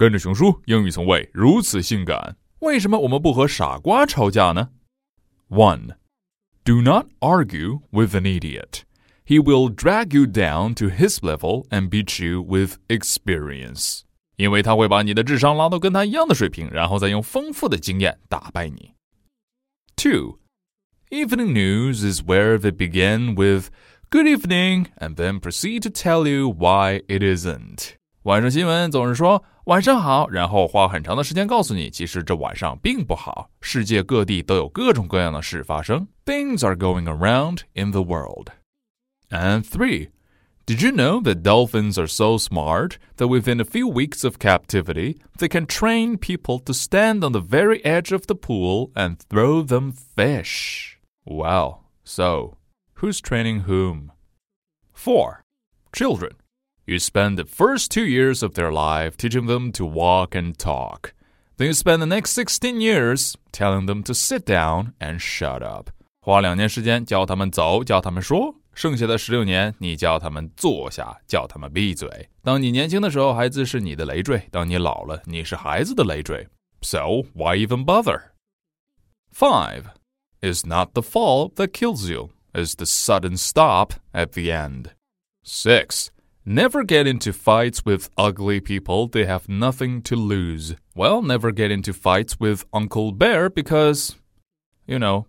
跟着熊叔，英语从未如此性感。为什么我们不和傻瓜吵架呢？One, do not argue with an idiot. He will drag you down to his level and beat you with experience. 因为他会把你的智商拉到跟他一样的水平，然后再用丰富的经验打败你。Two, evening news is where they begin with good evening and then proceed to tell you why it isn't. 晚上新闻总是说 晚上好，然后花很长的时间告诉你，其实这晚上并不好。世界各地都有各种各样的事发生。Things are going around in the world. And three, did you know that dolphins are so smart that within a few weeks of captivity, they can train people to stand on the very edge of the pool and throw them fish? Wow. So, who's training whom? Four, children. You spend the first two years of their life teaching them to walk and talk. Then you spend the next 16 years telling them to sit down and shut up. 花两年时间教他们走，教他们说，剩下的十六年，你教他们坐下，叫他们闭嘴。当你年轻的时候，孩子是你的累赘；当你老了，你是孩子的累赘。So why even bother? Five is not the fall that kills you; it's the sudden stop at the end. Six Never get into fights with ugly people. They have nothing to lose. Well, never get into fights with Uncle Bear because, you know.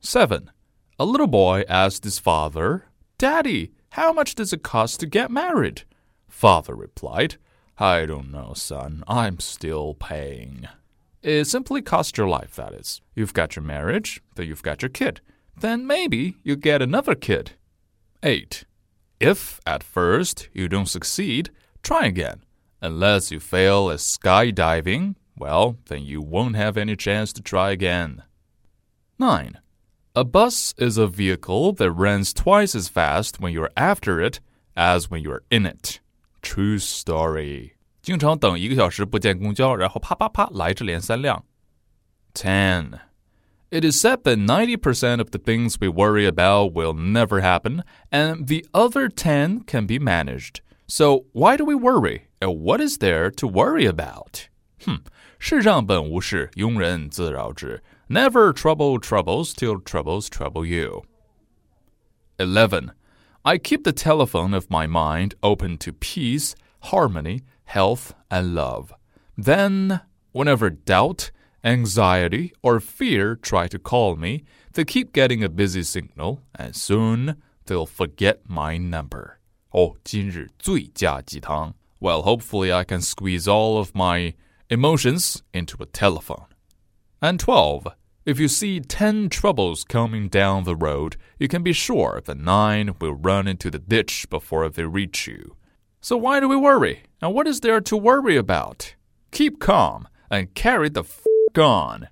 7. A little boy asked his father, Daddy, how much does it cost to get married? Father replied, I don't know, son. I'm still paying. It simply costs your life, that is. You've got your marriage, then you've got your kid. Then maybe you get another kid. 8. If at first you don't succeed, try again. Unless you fail at skydiving, well, then you won't have any chance to try again. 9. A bus is a vehicle that runs twice as fast when you're after it as when you're in it. True story. 经常等一个小时不见公交，然后啪啪啪来这连三辆。Ten. It is said that 90% of the things we worry about will never happen, and the other 10 can be managed. So why do we worry? And what is there to worry about? Hmm. 世上本无事，庸人自扰之。Never trouble troubles till troubles trouble you. 11. I keep the telephone of my mind open to peace, harmony, health, and love. Then, whenever doubt, anxiety, or fear try to call me, they keep getting a busy signal, and soon they'll forget my number. Oh, Well, hopefully I can squeeze all of my emotions into a telephone. And 12. If you see 10 troubles coming down the road, you can be sure that 9 will run into the ditch before they reach you. So why do we worry? And what is there to worry about? Keep calm and carry the gone